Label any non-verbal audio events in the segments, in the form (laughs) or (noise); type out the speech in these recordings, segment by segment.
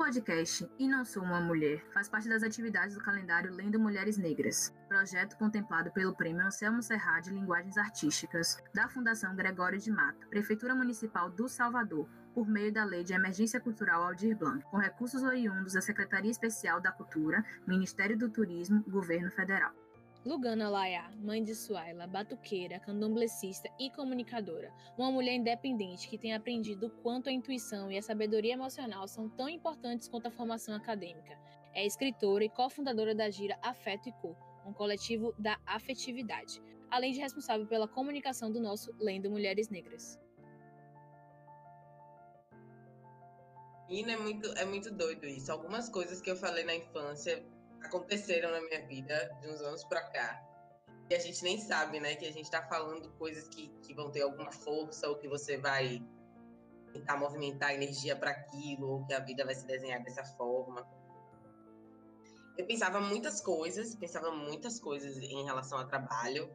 podcast E Não Sou Uma Mulher faz parte das atividades do calendário Lendo Mulheres Negras, projeto contemplado pelo Prêmio Anselmo Serra de Linguagens Artísticas da Fundação Gregório de Mato, Prefeitura Municipal do Salvador, por meio da Lei de Emergência Cultural Aldir Blanc, com recursos oriundos da Secretaria Especial da Cultura, Ministério do Turismo, Governo Federal. Lugana Laia, mãe de Suaila, batuqueira, candomblecista e comunicadora, uma mulher independente que tem aprendido o quanto a intuição e a sabedoria emocional são tão importantes quanto a formação acadêmica. É escritora e cofundadora da gira Afeto e Cor, um coletivo da afetividade, além de responsável pela comunicação do nosso Lendo Mulheres Negras. Menina, é muito, é muito doido isso. Algumas coisas que eu falei na infância aconteceram na minha vida de uns anos para cá. E a gente nem sabe, né? Que a gente está falando coisas que, que vão ter alguma força ou que você vai tentar movimentar energia para aquilo, ou que a vida vai se desenhar dessa forma. Eu pensava muitas coisas, pensava muitas coisas em relação ao trabalho.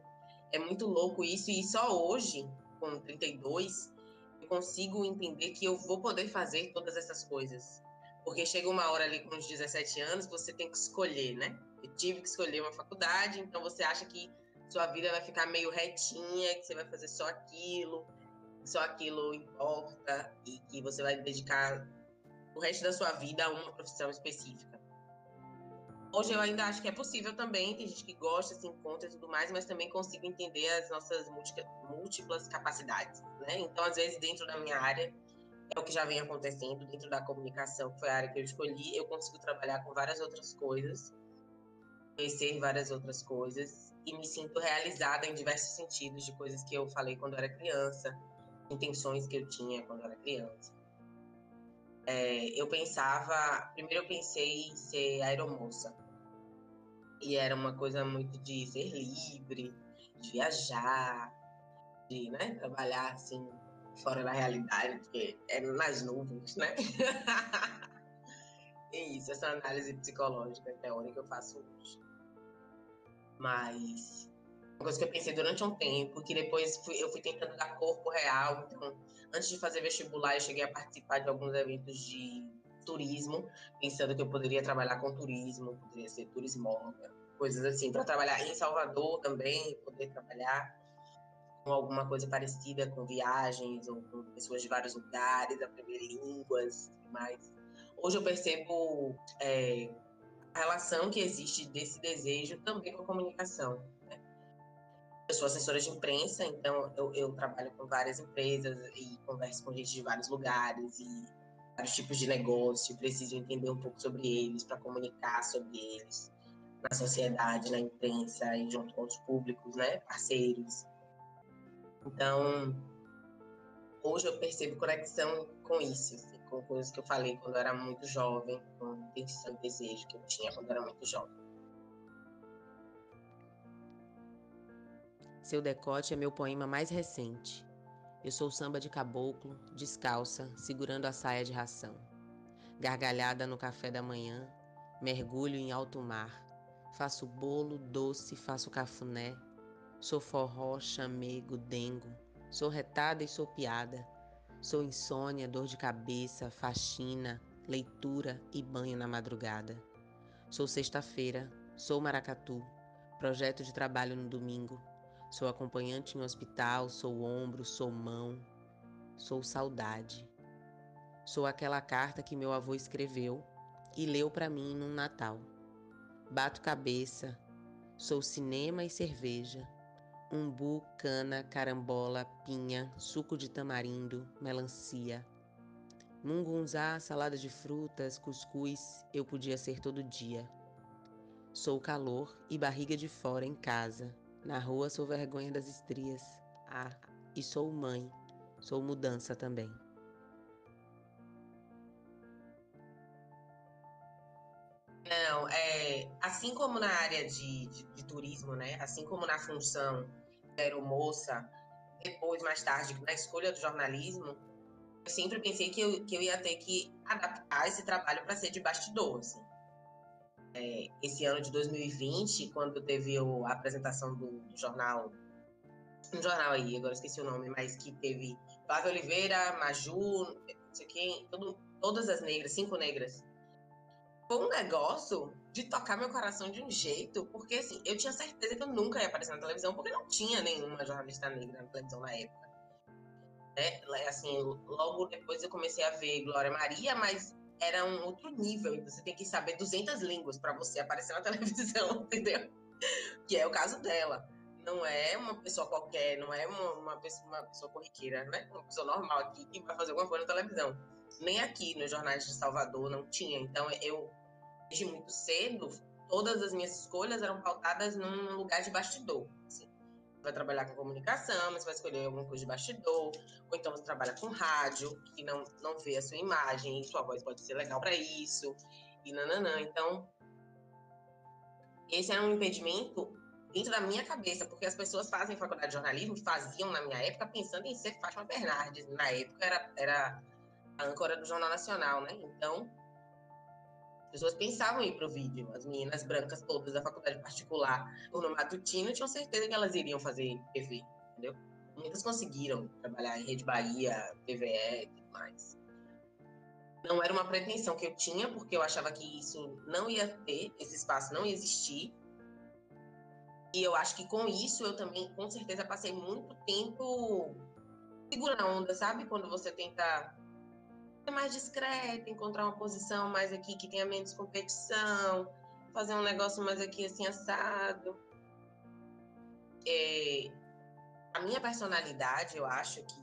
É muito louco isso, e só hoje, com 32, eu consigo entender que eu vou poder fazer todas essas coisas. Porque chega uma hora ali com uns 17 anos, você tem que escolher, né? Eu tive que escolher uma faculdade, então você acha que sua vida vai ficar meio retinha, que você vai fazer só aquilo, só aquilo importa e que você vai dedicar o resto da sua vida a uma profissão específica. Hoje eu ainda acho que é possível também, tem gente que gosta, se encontra e tudo mais, mas também consigo entender as nossas múltiplas capacidades, né? Então, às vezes, dentro da minha área, é o que já vem acontecendo dentro da comunicação, que foi a área que eu escolhi. Eu consigo trabalhar com várias outras coisas, conhecer várias outras coisas e me sinto realizada em diversos sentidos de coisas que eu falei quando eu era criança, intenções que eu tinha quando eu era criança. É, eu pensava, primeiro eu pensei em ser aeromoça. E era uma coisa muito de ser livre, de viajar, de né, trabalhar assim fora da realidade, porque é nas nuvens, né? (laughs) é isso, essa análise psicológica teórica que eu faço hoje. Mas uma coisa que eu pensei durante um tempo, que depois fui, eu fui tentando dar corpo real. Então, antes de fazer vestibular, eu cheguei a participar de alguns eventos de turismo, pensando que eu poderia trabalhar com turismo, poderia ser turismóloga, coisas assim, para trabalhar em Salvador também, poder trabalhar alguma coisa parecida com viagens ou com pessoas de vários lugares, aprender línguas e mais. Hoje eu percebo é, a relação que existe desse desejo também com a comunicação. Né? Eu sou assessora de imprensa, então eu, eu trabalho com várias empresas e converso com gente de vários lugares e vários tipos de negócio, preciso entender um pouco sobre eles para comunicar sobre eles na sociedade, na imprensa e junto com os públicos, né, parceiros. Então, hoje eu percebo conexão com isso, assim, com coisas que eu falei quando eu era muito jovem, com intenção e desejo que eu tinha quando eu era muito jovem. Seu decote é meu poema mais recente. Eu sou samba de caboclo, descalça, segurando a saia de ração. Gargalhada no café da manhã, mergulho em alto mar. Faço bolo, doce, faço cafuné, Sou forró, chamego, dengo. Sou retada e sou piada. Sou insônia, dor de cabeça, faxina, leitura e banho na madrugada. Sou sexta-feira, sou maracatu, projeto de trabalho no domingo. Sou acompanhante em hospital, sou ombro, sou mão, sou saudade. Sou aquela carta que meu avô escreveu e leu para mim num Natal. Bato cabeça, sou cinema e cerveja umbu, cana, carambola, pinha, suco de tamarindo, melancia. Mungunzá, salada de frutas, cuscuz, eu podia ser todo dia. Sou calor e barriga de fora em casa. Na rua sou vergonha das estrias. Ah, e sou mãe. Sou mudança também. Não, é, assim como na área de, de, de turismo, né? Assim como na função de aeromoça, depois, mais tarde, na escolha do jornalismo, eu sempre pensei que eu, que eu ia ter que adaptar esse trabalho para ser de bastidor, assim. É, esse ano de 2020, quando teve a apresentação do, do jornal, um jornal aí, agora esqueci o nome, mas que teve Flávia Oliveira, Maju, não sei quem, todo, todas as negras, cinco negras, foi um negócio de tocar meu coração de um jeito, porque assim, eu tinha certeza que eu nunca ia aparecer na televisão, porque não tinha nenhuma jornalista negra na televisão na época. Né? Assim, logo depois eu comecei a ver Glória Maria, mas era um outro nível, você tem que saber 200 línguas para você aparecer na (laughs) televisão, entendeu? Que é o caso dela. Não é uma pessoa qualquer, não é uma, uma, pessoa, uma pessoa corriqueira, né? Uma pessoa normal aqui que vai fazer alguma coisa na televisão. Nem aqui nos jornais de Salvador não tinha. Então eu desde muito cedo, todas as minhas escolhas eram pautadas num lugar de bastidor. Assim. Você vai trabalhar com comunicação, mas vai escolher alguma coisa de bastidor, ou então você trabalha com rádio, que não, não vê a sua imagem, e sua voz pode ser legal para isso, e nananã. Então, esse era um impedimento dentro da minha cabeça, porque as pessoas fazem faculdade de jornalismo, faziam na minha época, pensando em ser Fátima Bernardes. Na época era, era a âncora do Jornal Nacional, né? Então, pessoas pensavam em ir para o vídeo. As meninas brancas todas da faculdade particular ou no matutino tinham certeza que elas iriam fazer TV, entendeu? Muitas conseguiram trabalhar em Rede Bahia, TVE e tudo mais. Não era uma pretensão que eu tinha, porque eu achava que isso não ia ter, esse espaço não ia existir. E eu acho que com isso eu também, com certeza, passei muito tempo segurando a onda, sabe? Quando você tenta mais discreta, encontrar uma posição mais aqui que tenha menos competição, fazer um negócio mais aqui assim assado. É, a minha personalidade, eu acho que,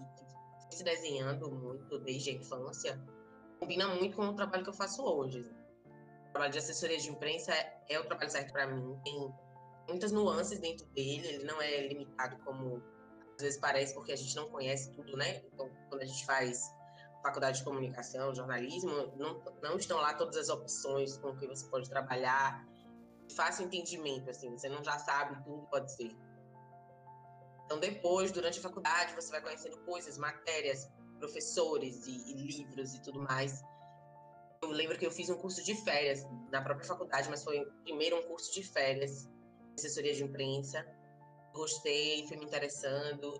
que se desenhando muito desde a infância, combina muito com o trabalho que eu faço hoje. O trabalho de assessoria de imprensa é, é o trabalho certo para mim. Tem muitas nuances dentro dele, ele não é limitado como às vezes parece, porque a gente não conhece tudo, né? Então, quando a gente faz faculdade de comunicação, jornalismo, não, não estão lá todas as opções com que você pode trabalhar. Fácil entendimento, assim, você não já sabe tudo pode ser. Então, depois, durante a faculdade, você vai conhecendo coisas, matérias, professores e, e livros e tudo mais. Eu lembro que eu fiz um curso de férias na própria faculdade, mas foi primeiro um curso de férias, assessoria de imprensa. Gostei, fui me interessando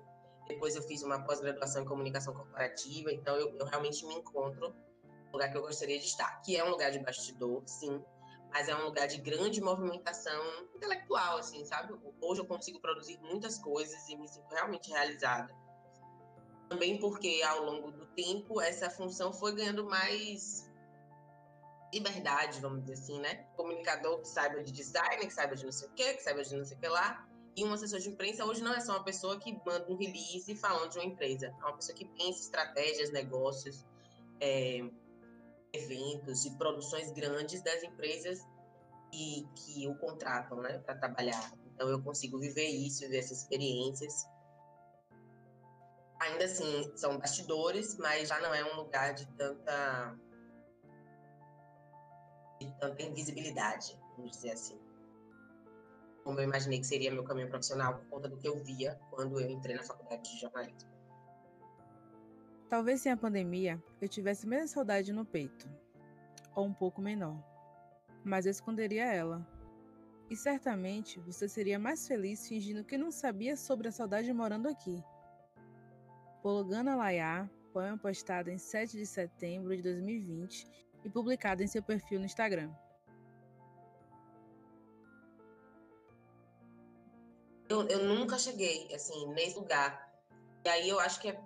depois eu fiz uma pós-graduação em comunicação corporativa, então eu, eu realmente me encontro no lugar que eu gostaria de estar, que é um lugar de bastidor, sim, mas é um lugar de grande movimentação intelectual, assim, sabe? Hoje eu consigo produzir muitas coisas e me sinto realmente realizada. Também porque ao longo do tempo essa função foi ganhando mais liberdade, vamos dizer assim, né? Comunicador que saiba de design, que saiba de não sei o quê, que saiba de não sei o que lá, e um assessor de imprensa hoje não é só uma pessoa que manda um release falando de uma empresa, é uma pessoa que pensa estratégias, negócios, é, eventos e produções grandes das empresas que, que o contratam né, para trabalhar. Então eu consigo viver isso, viver essas experiências. Ainda assim, são bastidores, mas já não é um lugar de tanta, de tanta invisibilidade, vamos dizer assim como eu imaginei que seria meu caminho profissional por conta do que eu via quando eu entrei na faculdade de jornalismo. Talvez sem a pandemia eu tivesse menos saudade no peito, ou um pouco menor, mas eu esconderia ela. E certamente você seria mais feliz fingindo que não sabia sobre a saudade morando aqui. Pologana Laiá, poema postado em 7 de setembro de 2020 e publicado em seu perfil no Instagram. Eu, eu nunca cheguei, assim, nesse lugar. E aí eu acho que é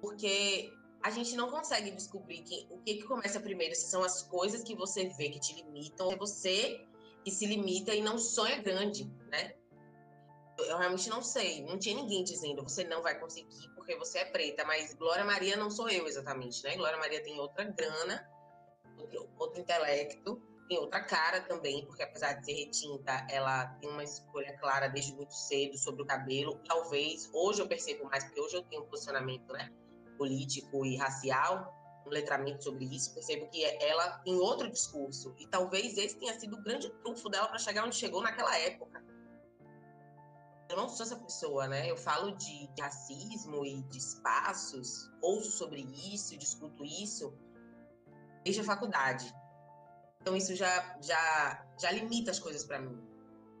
porque a gente não consegue descobrir que, o que, que começa primeiro, se são as coisas que você vê que te limitam, é você que se limita e não sonha grande, né? Eu realmente não sei. Não tinha ninguém dizendo você não vai conseguir porque você é preta, mas Glória Maria não sou eu exatamente, né? Glória Maria tem outra grana, outro, outro intelecto, tem outra cara também, porque apesar de ser retinta, ela tem uma escolha clara desde muito cedo sobre o cabelo. Talvez, hoje eu percebo mais, porque hoje eu tenho um posicionamento né, político e racial, um letramento sobre isso, percebo que ela tem outro discurso. E talvez esse tenha sido o grande trunfo dela para chegar onde chegou naquela época. Eu não sou essa pessoa, né? Eu falo de racismo e de espaços, ouço sobre isso, discuto isso desde a faculdade então isso já, já, já limita as coisas para mim.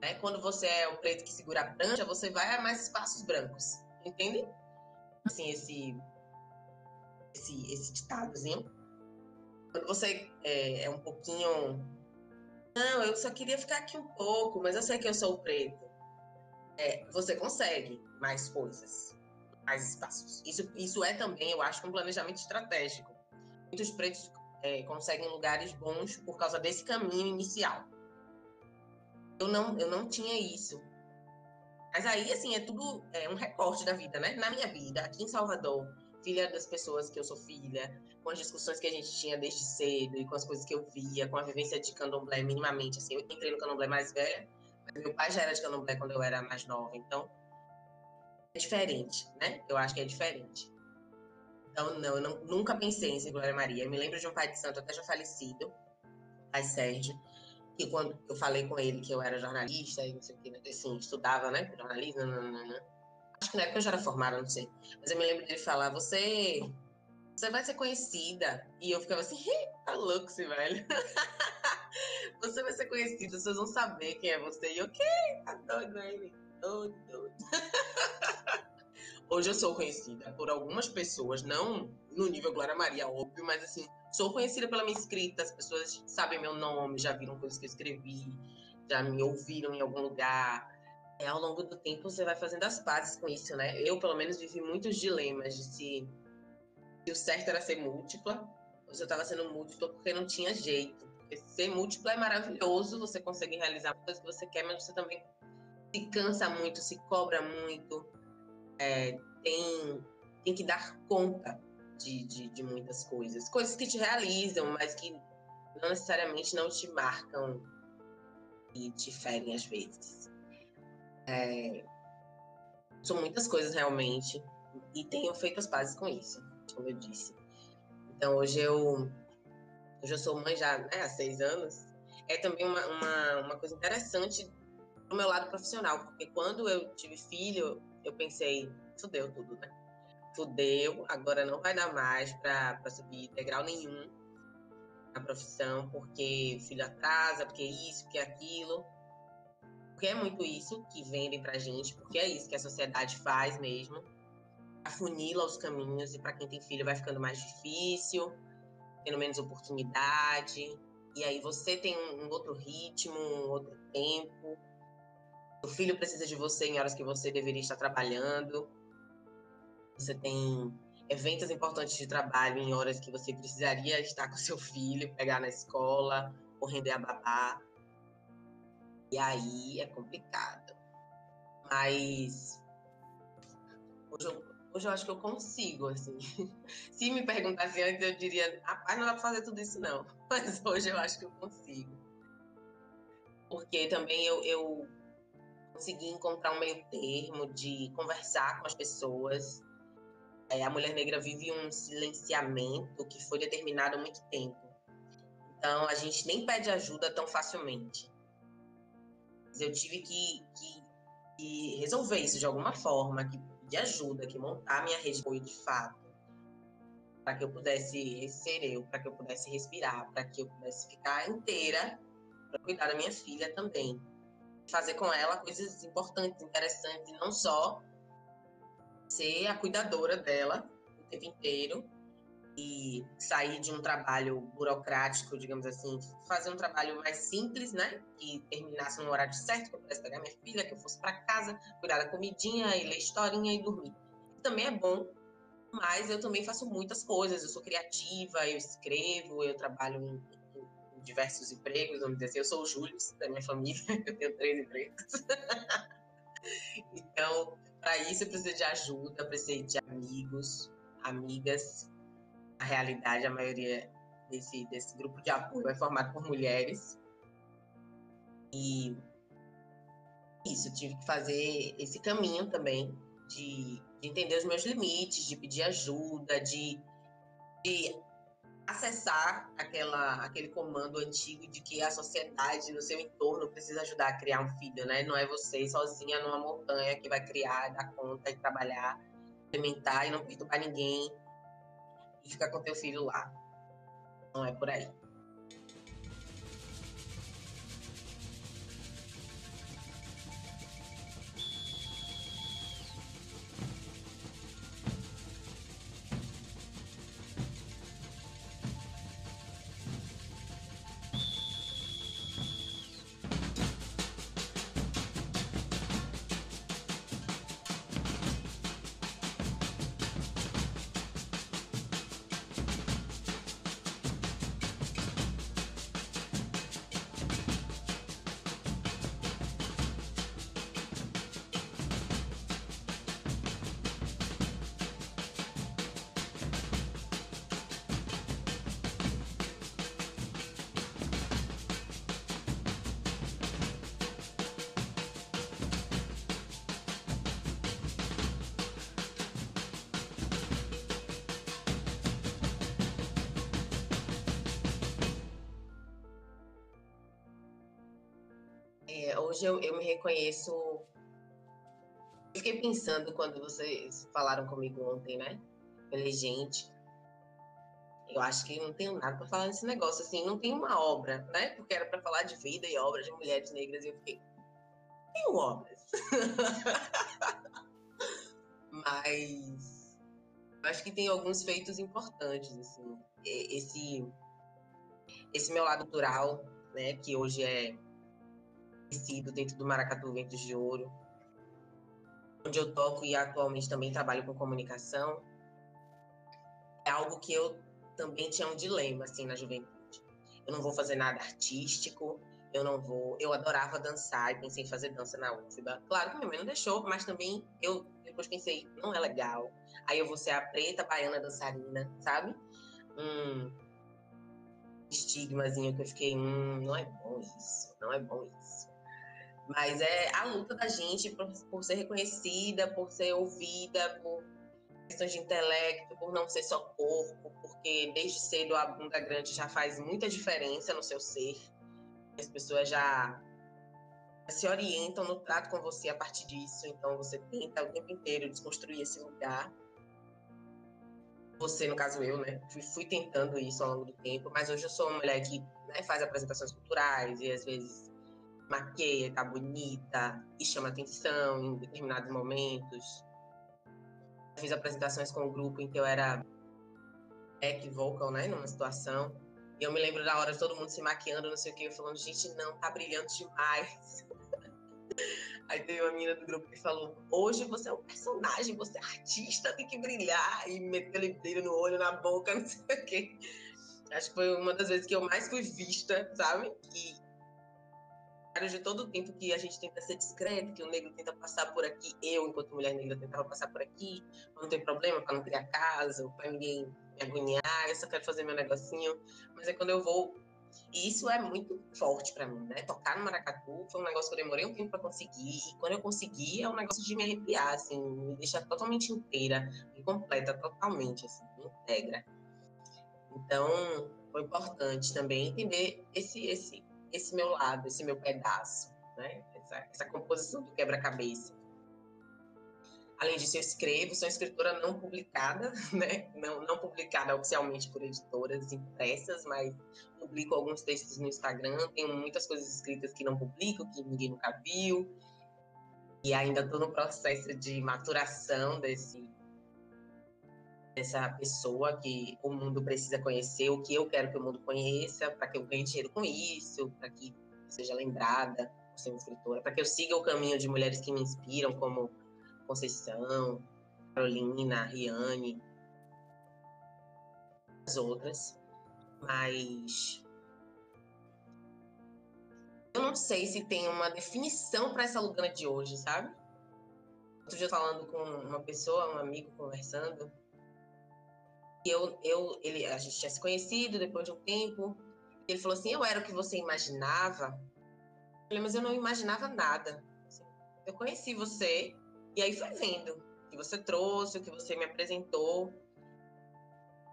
Né? Quando você é o preto que segura a prancha, você vai a mais espaços brancos. Entende? Assim, esse, esse, esse ditadozinho. quando você é, é, um pouquinho. Não, eu só queria ficar aqui um pouco, mas eu sei que eu sou o preto. É, você consegue mais coisas, mais espaços. Isso, isso é também, eu acho, um planejamento estratégico. Muitos pretos é, conseguem lugares bons por causa desse caminho inicial. Eu não, eu não tinha isso. Mas aí, assim, é tudo é, um recorte da vida, né? Na minha vida, aqui em Salvador, filha das pessoas que eu sou filha, com as discussões que a gente tinha desde cedo e com as coisas que eu via, com a vivência de candomblé minimamente, assim, eu entrei no candomblé mais velha, mas meu pai já era de candomblé quando eu era mais nova, então é diferente, né? Eu acho que é diferente. Então, não, eu não, nunca pensei em ser Glória Maria. Eu me lembro de um pai de santo, até já falecido, pai Sérgio, que quando eu falei com ele que eu era jornalista e não sei o que, né, assim, estudava, né, jornalismo, acho que na época eu já era formada, não sei. Mas eu me lembro dele falar, você, você vai ser conhecida. E eu ficava assim, tá louco esse velho. (laughs) você vai ser conhecida, pessoas vão saber quem é você. E eu, que? Tá doido ele? Doido, doido. (laughs) Hoje eu sou conhecida por algumas pessoas, não no nível Glória Maria, óbvio, mas assim, sou conhecida pela minha escrita, as pessoas sabem meu nome, já viram coisas que eu escrevi, já me ouviram em algum lugar. É, ao longo do tempo você vai fazendo as pazes com isso, né? Eu, pelo menos, vivi muitos dilemas de se, se o certo era ser múltipla, ou se eu estava sendo múltipla porque não tinha jeito. Porque ser múltipla é maravilhoso, você consegue realizar coisas que você quer, mas você também se cansa muito, se cobra muito, é, tem, tem que dar conta de, de, de, muitas coisas. Coisas que te realizam, mas que não necessariamente não te marcam e te ferem às vezes. É, são muitas coisas realmente e tenho feito as pazes com isso, como eu disse. Então hoje eu, hoje eu sou mãe já né, há seis anos. É também uma, uma, uma coisa interessante do meu lado profissional, porque quando eu tive filho, eu pensei, fudeu tudo, né? Fudeu, agora não vai dar mais para subir integral nenhum na profissão, porque filho atrasa, porque isso, porque aquilo. Porque é muito isso que vendem pra gente, porque é isso que a sociedade faz mesmo. Afunila os caminhos e para quem tem filho vai ficando mais difícil, tendo menos oportunidade. E aí você tem um outro ritmo, um outro tempo o filho precisa de você em horas que você deveria estar trabalhando. Você tem eventos importantes de trabalho em horas que você precisaria estar com seu filho, pegar na escola ou render a babá. E aí é complicado. Mas hoje eu, hoje eu acho que eu consigo, assim. (laughs) Se me perguntasse antes, eu diria, rapaz, não dá pra fazer tudo isso não. (laughs) Mas hoje eu acho que eu consigo. Porque também eu, eu conseguir encontrar um meio termo de conversar com as pessoas. É, a mulher negra vive um silenciamento que foi determinado há muito tempo. Então, a gente nem pede ajuda tão facilmente. Eu tive que, que, que resolver isso de alguma forma, que pedir ajuda, que montar minha rede de de fato, para que eu pudesse ser eu, para que eu pudesse respirar, para que eu pudesse ficar inteira para cuidar da minha filha também fazer com ela coisas importantes, interessantes, não só ser a cuidadora dela o tempo inteiro e sair de um trabalho burocrático, digamos assim, fazer um trabalho mais simples, né? Que terminasse no horário certo, que eu pudesse pegar minha filha, que eu fosse para casa, cuidar da comidinha e ler historinha e dormir. também é bom, mas eu também faço muitas coisas. Eu sou criativa, eu escrevo, eu trabalho em diversos empregos, vamos dizer assim. Eu sou o Júlio da minha família, (laughs) eu tenho três empregos. (laughs) então, para isso eu preciso de ajuda, preciso de amigos, amigas. A realidade, a maioria desse, desse grupo de apoio é formado por mulheres. E isso, tive que fazer esse caminho também de, de entender os meus limites, de pedir ajuda, de, de acessar aquela, aquele comando antigo de que a sociedade no seu entorno precisa ajudar a criar um filho, né? Não é você sozinha numa montanha que vai criar, dar conta e trabalhar, alimentar e não perturbar ninguém e ficar com teu filho lá. Não é por aí. Hoje eu, eu me reconheço. Fiquei pensando quando vocês falaram comigo ontem, né? Falei, gente, eu acho que não tenho nada para falar nesse negócio, assim, não tem uma obra, né? Porque era para falar de vida e obras de mulheres negras, e eu fiquei, tenho obras. (laughs) Mas eu acho que tem alguns feitos importantes, assim, esse esse meu lado cultural, né, que hoje é dentro do Maracatu Ventos de Ouro, onde eu toco e atualmente também trabalho com comunicação, é algo que eu também tinha um dilema assim na juventude. Eu não vou fazer nada artístico, eu não vou. Eu adorava dançar e pensei em fazer dança na UFBA. Claro que minha mãe não deixou, mas também eu depois pensei, não é legal. Aí eu vou ser a preta baiana dançarina, sabe? Um estigmazinho que eu fiquei, hum, não é bom isso, não é bom isso. Mas é a luta da gente por, por ser reconhecida, por ser ouvida, por questões de intelecto, por não ser só corpo, porque desde cedo a bunda grande já faz muita diferença no seu ser. As pessoas já se orientam no trato com você a partir disso, então você tenta o tempo inteiro desconstruir esse lugar. Você, no caso eu, né, fui, fui tentando isso ao longo do tempo, mas hoje eu sou uma mulher que né, faz apresentações culturais e às vezes maqueia, tá bonita e chama atenção em determinados momentos fiz apresentações com o grupo em que eu era back vocal, né, numa situação. E eu me lembro da hora de todo mundo se maquiando, não sei o que, eu falando, gente, não, tá brilhando demais. (laughs) Aí teve uma menina do grupo que falou: Hoje você é um personagem, você é artista, tem que brilhar. E meteu brilho no olho, na boca, (laughs) não sei o quê. Acho que foi uma das vezes que eu mais fui vista, sabe? E de todo o tempo que a gente tenta ser discreto, que o negro tenta passar por aqui, eu, enquanto mulher negra, tentava passar por aqui, não tem problema para não criar casa, para ninguém me agoniar, eu só quero fazer meu negocinho. Mas é quando eu vou. E isso é muito forte para mim, né? Tocar no maracatu foi um negócio que eu demorei um tempo para conseguir, e quando eu consegui, é um negócio de me arrepiar, assim, me deixar totalmente inteira, me completa totalmente, assim, me integra. Então, foi importante também entender esse, esse esse meu lado, esse meu pedaço, né? Essa, essa composição do quebra-cabeça. Além disso, eu escrevo, sou escritora não publicada, (laughs) né? Não, não publicada oficialmente por editoras impressas, mas publico alguns textos no Instagram. Tenho muitas coisas escritas que não publico, que ninguém nunca viu. E ainda estou no processo de maturação desse, dessa pessoa que o mundo precisa conhecer, o que eu quero que o mundo conheça, para que eu ganhe dinheiro com isso, para que seja lembrada por ser uma escritora, para que eu siga o caminho de mulheres que me inspiram, como Conceição, Carolina, Riane, as outras. Mas eu não sei se tem uma definição para essa Lugana de hoje, sabe? Outro dia falando com uma pessoa, um amigo conversando, eu, eu, ele, a gente tinha se conhecido depois de um tempo. Ele falou assim: Eu era o que você imaginava. Eu falei, mas eu não imaginava nada. Eu conheci você e aí foi vendo o que você trouxe, o que você me apresentou.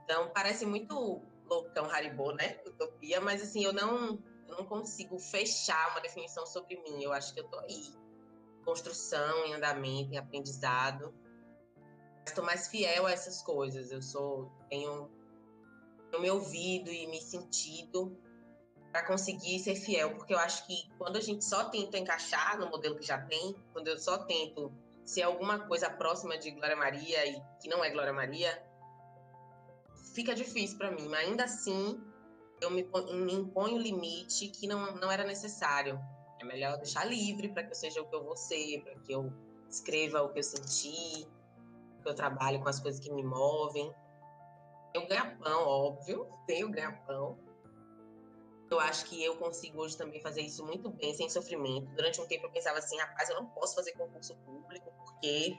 Então parece muito loucão Haribo, né? Utopia, mas assim, eu não, eu não consigo fechar uma definição sobre mim. Eu acho que eu tô aí. Construção, em andamento, em aprendizado estou mais fiel a essas coisas. Eu sou tenho, tenho me ouvido e me sentido para conseguir ser fiel, porque eu acho que quando a gente só tenta encaixar no modelo que já tem, quando eu só tento ser alguma coisa próxima de Glória Maria e que não é Glória Maria, fica difícil para mim. Mas ainda assim, eu me, me imponho o limite que não, não era necessário. É melhor deixar livre para que eu seja o que eu vou ser, para que eu escreva o que eu senti, eu trabalho com as coisas que me movem. Tenho ganha-pão, óbvio, (laughs) tenho ganha-pão. Eu acho que eu consigo hoje também fazer isso muito bem, sem sofrimento. Durante um tempo eu pensava assim, rapaz, eu não posso fazer concurso público porque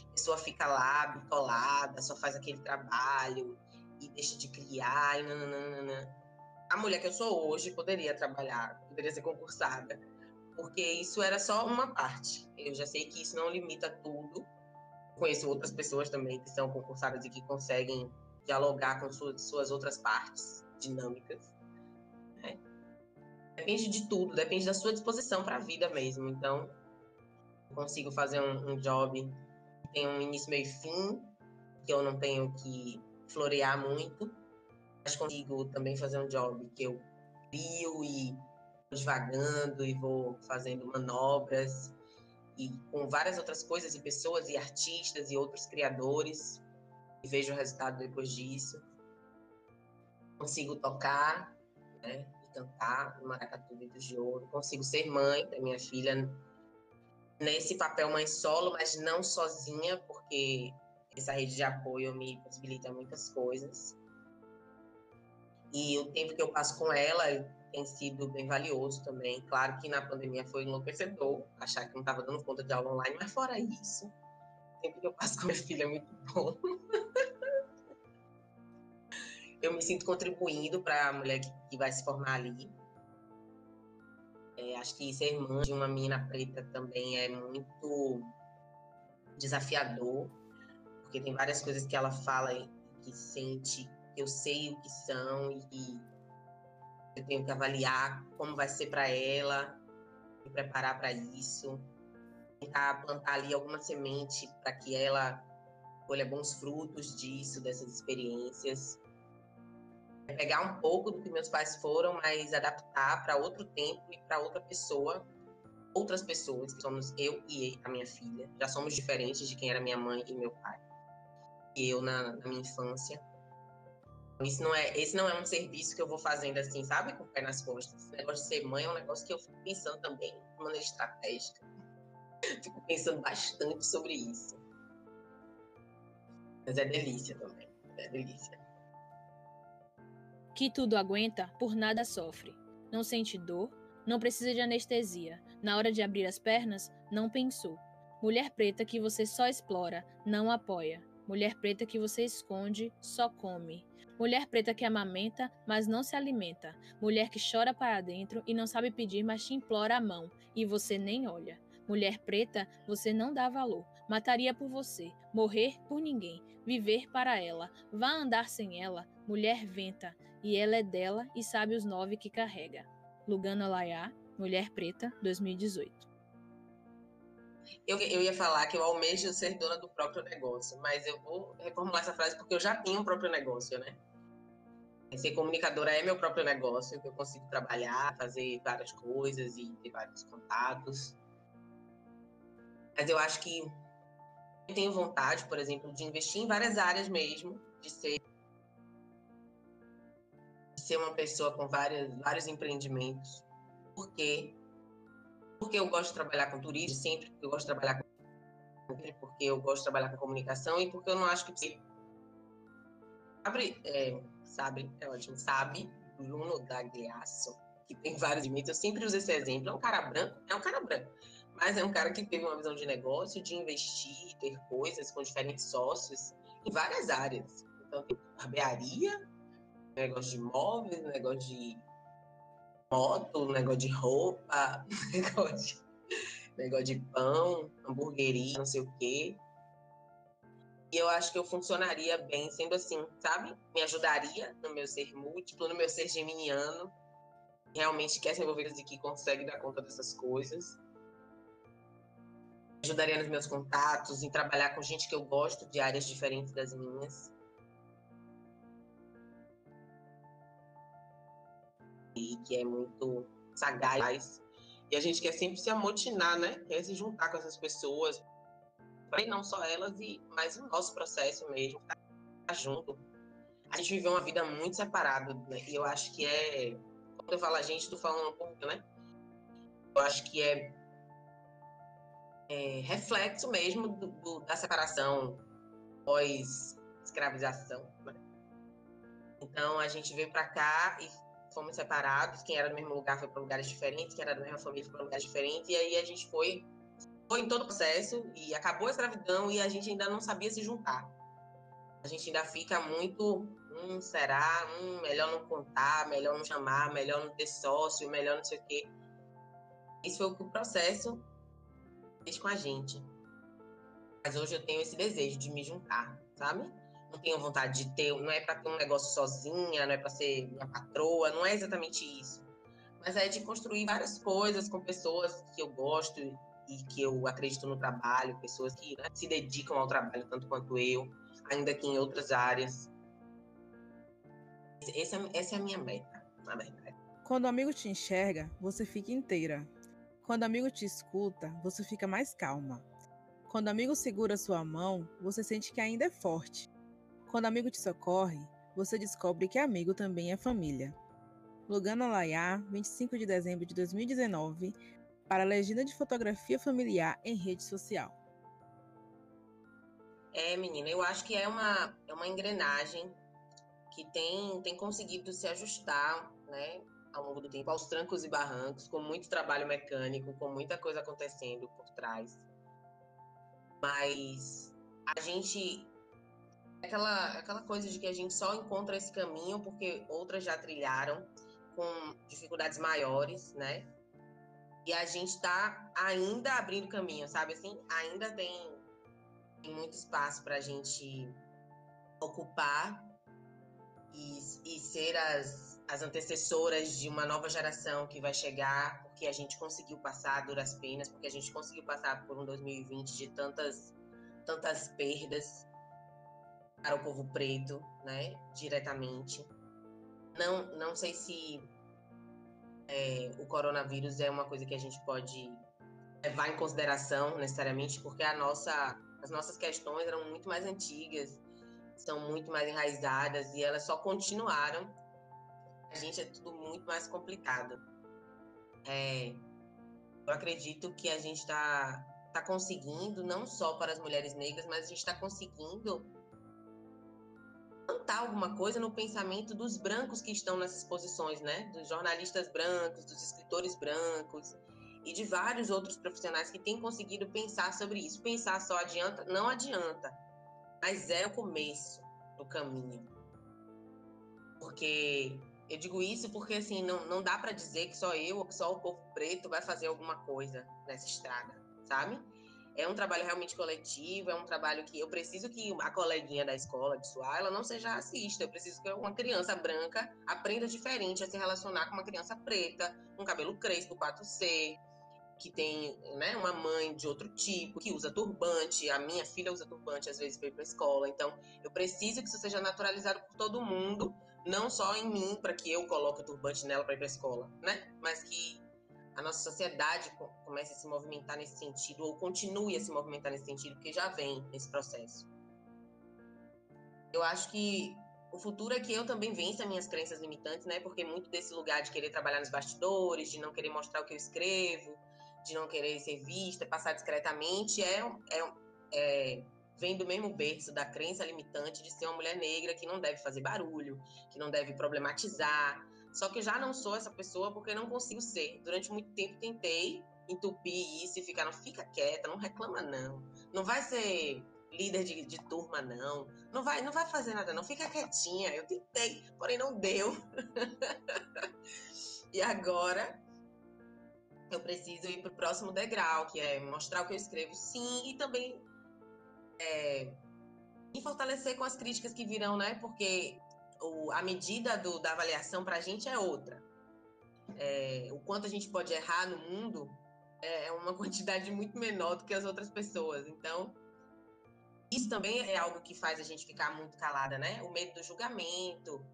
a pessoa fica lá, bitolada, só faz aquele trabalho e deixa de criar e nananana. A mulher que eu sou hoje poderia trabalhar, poderia ser concursada, porque isso era só uma parte. Eu já sei que isso não limita tudo, conheço outras pessoas também que são concursadas e que conseguem dialogar com suas, suas outras partes dinâmicas. Né? Depende de tudo, depende da sua disposição para a vida mesmo. Então, consigo fazer um, um job que tem um início, meio e fim, que eu não tenho que florear muito, mas consigo também fazer um job que eu crio e vou devagando e vou fazendo manobras e com várias outras coisas e pessoas e artistas e outros criadores e vejo o resultado depois disso. Consigo tocar, né, e cantar no Maracatu Vitos de Ouro. Consigo ser mãe da minha filha nesse papel mãe solo, mas não sozinha, porque essa rede de apoio me possibilita muitas coisas. E o tempo que eu passo com ela tem sido bem valioso também. Claro que na pandemia foi enlouquecedor, achar que não estava dando conta de aula online, mas fora isso, o tempo que eu passo (laughs) com minha filha é muito bom. eu me sinto contribuindo para a mulher que, que, vai se formar ali. É, acho que ser irmã de uma menina preta também é muito desafiador, porque tem várias coisas que ela fala e que sente, que eu sei o que são e que eu tenho que avaliar como vai ser para ela, me preparar para isso, tentar plantar ali alguma semente para que ela colha bons frutos disso, dessas experiências. É pegar um pouco do que meus pais foram, mas adaptar para outro tempo e para outra pessoa, outras pessoas, que somos eu e a minha filha. Já somos diferentes de quem era minha mãe e meu pai. E eu na, na minha infância. Isso não é, esse não é um serviço que eu vou fazendo assim, sabe, com o pé nas costas. Esse negócio de ser mãe é um negócio que eu fico pensando também de maneira estratégica. (laughs) Fico pensando bastante sobre isso. Mas é delícia também. É delícia. Que tudo aguenta, por nada sofre. Não sente dor, não precisa de anestesia. Na hora de abrir as pernas, não pensou. Mulher preta que você só explora, não apoia. Mulher preta que você esconde, só come. Mulher preta que amamenta, mas não se alimenta. Mulher que chora para dentro e não sabe pedir, mas te implora a mão, e você nem olha. Mulher preta, você não dá valor. Mataria por você, morrer por ninguém, viver para ela. Vá andar sem ela, mulher venta, e ela é dela e sabe os nove que carrega. Lugano Laiá, Mulher Preta, 2018. Eu, eu ia falar que eu almejo ser dona do próprio negócio, mas eu vou reformular essa frase porque eu já tenho um próprio negócio, né? Ser comunicadora é meu próprio negócio, que eu consigo trabalhar, fazer várias coisas e ter vários contatos. Mas eu acho que eu tenho vontade, por exemplo, de investir em várias áreas mesmo, de ser de ser uma pessoa com várias, vários empreendimentos. Por quê? porque eu gosto de trabalhar com turismo, sempre porque eu gosto de trabalhar com porque eu gosto de trabalhar com comunicação e porque eu não acho que sabe, é, sabe, é ótimo, sabe, Bruno Gagliasso, que tem vários limites, eu sempre uso esse exemplo, é um cara branco, é um cara branco, mas é um cara que teve uma visão de negócio, de investir, ter coisas com diferentes sócios em várias áreas. Então, tem barbearia, negócio de imóveis, negócio de moto, negócio de roupa, (laughs) negócio de, negócio de pão, hamburgueria, não sei o quê. E eu acho que eu funcionaria bem sendo assim, sabe? Me ajudaria no meu ser múltiplo, no meu ser geminiano. Realmente quer se envolver e que consegue dar conta dessas coisas. Ajudaria nos meus contatos, em trabalhar com gente que eu gosto de áreas diferentes das minhas. e que é muito sagaz. E a gente quer sempre se amotinar, né? Quer se juntar com essas pessoas, e não só elas, e mas o nosso processo mesmo, tá junto. A gente viveu uma vida muito separada, né? E eu acho que é. Quando eu falo a gente, tô falando um pouco, né? Eu acho que é, é reflexo mesmo do, do, da separação pós-escravização. Né? Então a gente veio para cá e fomos separados, quem era do mesmo lugar foi para lugares diferentes, quem era da mesma família foi para lugares diferentes, e aí a gente foi, foi em todo o processo, e acabou a escravidão, e a gente ainda não sabia se juntar. A gente ainda fica muito, hum, será, hum, melhor não contar, melhor não chamar, melhor não ter sócio, melhor não sei o quê. Isso foi o que o processo fez com a gente. Mas hoje eu tenho esse desejo de me juntar, sabe? não tenho vontade de ter, não é para ter um negócio sozinha, não é para ser minha patroa, não é exatamente isso. mas é de construir várias coisas com pessoas que eu gosto e que eu acredito no trabalho, pessoas que né, se dedicam ao trabalho tanto quanto eu, ainda que em outras áreas. Essa, essa é a minha meta, na verdade. Quando o amigo te enxerga, você fica inteira. Quando o amigo te escuta, você fica mais calma. Quando o amigo segura sua mão, você sente que ainda é forte. Quando o amigo te socorre, você descobre que amigo também é família. Lugano Alaiá, 25 de dezembro de 2019, para a legenda de fotografia familiar em rede social. É, menina, eu acho que é uma, é uma engrenagem que tem, tem conseguido se ajustar, né, ao longo do tempo, aos trancos e barrancos, com muito trabalho mecânico, com muita coisa acontecendo por trás. Mas a gente. Aquela, aquela coisa de que a gente só encontra esse caminho porque outras já trilharam com dificuldades maiores, né? E a gente está ainda abrindo caminho, sabe? Assim, ainda tem, tem muito espaço para a gente ocupar e, e ser as, as antecessoras de uma nova geração que vai chegar, porque a gente conseguiu passar duras penas, porque a gente conseguiu passar por um 2020 de tantas, tantas perdas para o povo preto, né? Diretamente. Não, não sei se é, o coronavírus é uma coisa que a gente pode levar em consideração necessariamente, porque a nossa, as nossas questões eram muito mais antigas, são muito mais enraizadas e elas só continuaram. A gente é tudo muito mais complicado. É, eu acredito que a gente está tá conseguindo, não só para as mulheres negras, mas a gente está conseguindo plantar alguma coisa no pensamento dos brancos que estão nessas posições, né? Dos jornalistas brancos, dos escritores brancos e de vários outros profissionais que têm conseguido pensar sobre isso. Pensar só adianta, não adianta, mas é o começo do caminho. Porque eu digo isso porque assim não, não dá para dizer que só eu ou que só o povo preto vai fazer alguma coisa nessa estrada, sabe? É um trabalho realmente coletivo, é um trabalho que eu preciso que a coleguinha da escola de sua ela não seja racista, eu preciso que uma criança branca aprenda diferente a se relacionar com uma criança preta, com cabelo crespo, 4C, que tem né, uma mãe de outro tipo, que usa turbante, a minha filha usa turbante às vezes ir para a escola, então eu preciso que isso seja naturalizado por todo mundo, não só em mim, para que eu coloque o turbante nela para ir para a escola, né? Mas que a nossa sociedade comece a se movimentar nesse sentido, ou continue a se movimentar nesse sentido, porque já vem nesse processo. Eu acho que o futuro é que eu também vença minhas crenças limitantes, né? Porque muito desse lugar de querer trabalhar nos bastidores, de não querer mostrar o que eu escrevo, de não querer ser vista, passar discretamente, é, é, é vem do mesmo berço da crença limitante de ser uma mulher negra que não deve fazer barulho, que não deve problematizar, só que já não sou essa pessoa porque não consigo ser. Durante muito tempo tentei entupir isso e ficar, não fica quieta, não reclama não. Não vai ser líder de, de turma não. Não vai, não vai fazer nada não, fica quietinha. Eu tentei, porém não deu. (laughs) e agora eu preciso ir para o próximo degrau, que é mostrar o que eu escrevo, sim, e também é, me fortalecer com as críticas que virão, né? Porque o, a medida do, da avaliação para a gente é outra. É, o quanto a gente pode errar no mundo é uma (laughs) quantidade muito menor do que as outras pessoas. Então, isso também é algo que faz a gente ficar muito calada, né? O medo do julgamento,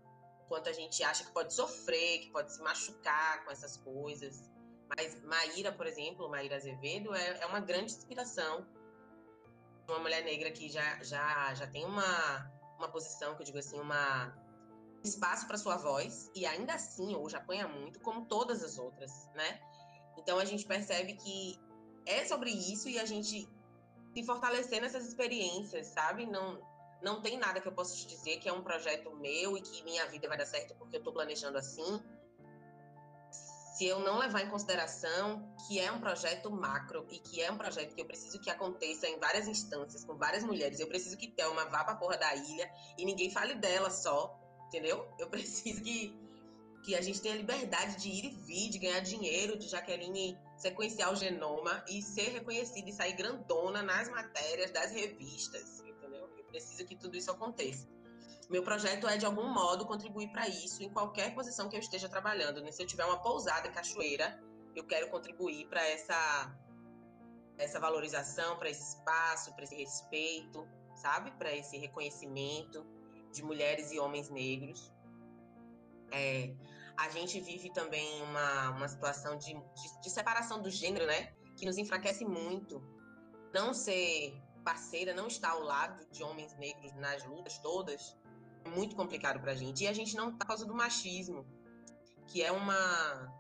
quanto a gente acha que pode sofrer, que pode se machucar com essas coisas. Mas Maíra, por exemplo, Maíra Azevedo, é, é uma grande inspiração. Uma mulher negra que já, já, já tem uma, uma posição, que eu digo assim, uma espaço para sua voz e ainda assim hoje apanha muito, como todas as outras, né? Então a gente percebe que é sobre isso e a gente se fortalecer nessas experiências, sabe? Não não tem nada que eu possa te dizer que é um projeto meu e que minha vida vai dar certo porque eu estou planejando assim. Se eu não levar em consideração que é um projeto macro e que é um projeto que eu preciso que aconteça em várias instâncias, com várias mulheres, eu preciso que Thelma vá para porra da ilha e ninguém fale dela só, entendeu? Eu (laughs) preciso que, que a gente tenha liberdade de ir e vir, de ganhar dinheiro, de Jaqueline sequenciar o genoma e ser reconhecida e sair grandona nas matérias das revistas, entendeu? Eu preciso que tudo isso aconteça. Meu projeto é, de algum modo, contribuir para isso em qualquer posição que eu esteja trabalhando. Né? Se eu tiver uma pousada em Cachoeira, eu quero contribuir para essa, essa valorização, para esse espaço, para esse respeito, sabe? Para esse reconhecimento de mulheres e homens negros. É, a gente vive também uma, uma situação de, de, de separação do gênero, né? Que nos enfraquece muito. Não ser parceira, não estar ao lado de homens negros nas lutas todas, é muito complicado pra gente. E a gente não tá por causa do machismo, que é uma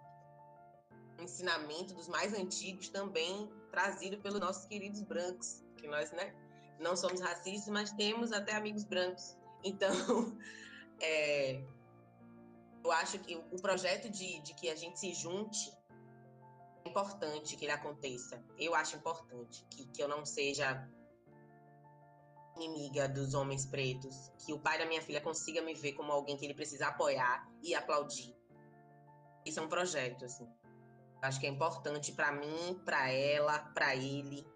um ensinamento dos mais antigos também trazido pelos nossos queridos brancos, que nós, né, não somos racistas, mas temos até amigos brancos. Então, (laughs) é, eu acho que o projeto de, de que a gente se junte é importante que ele aconteça. Eu acho importante que, que eu não seja inimiga dos homens pretos, que o pai da minha filha consiga me ver como alguém que ele precisa apoiar e aplaudir. Isso é um projeto, assim. Acho que é importante para mim, para ela, para ele,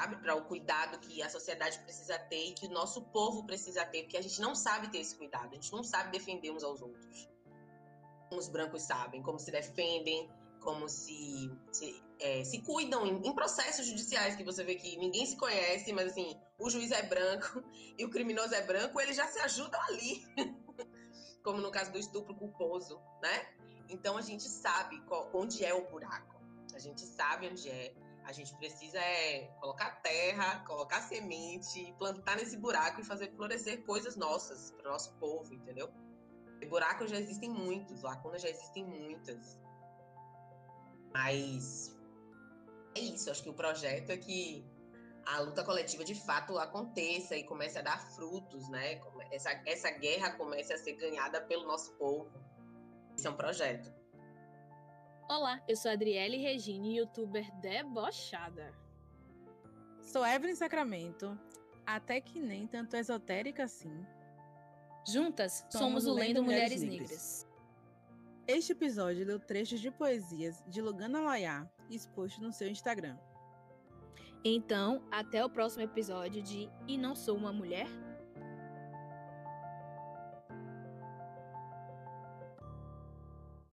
sabe? Para o cuidado que a sociedade precisa ter e que o nosso povo precisa ter, porque a gente não sabe ter esse cuidado, a gente não sabe defender uns aos outros. Os brancos sabem, como se defendem, como se, se, é, se cuidam em, em, processos judiciais, que você vê que ninguém se conhece, mas assim, o juiz é branco (laughs) e o criminoso é branco, eles já se ajudam ali. (laughs) como no caso do estupro culposo, né? Então a gente sabe qual, onde é o buraco. A gente sabe onde é. A gente precisa é colocar terra, colocar semente, plantar nesse buraco e fazer florescer coisas nossas para o nosso povo, entendeu? E buracos já existem muitos, lacunas já existem muitas. Mas é isso, acho que o projeto é que a luta coletiva de fato aconteça e comece a dar frutos, né? Essa, essa guerra comece a ser ganhada pelo nosso povo. Esse é um projeto. Olá, eu sou a Adriele Regine, youtuber debochada. Sou Evelyn Sacramento, até que nem tanto esotérica assim. Juntas, somos, somos o Lendo Mulheres, Mulheres Negras. Negras. Este episódio leu trechos de poesias de Lugana Laiá, exposto no seu Instagram. Então, até o próximo episódio de E Não Sou Uma Mulher?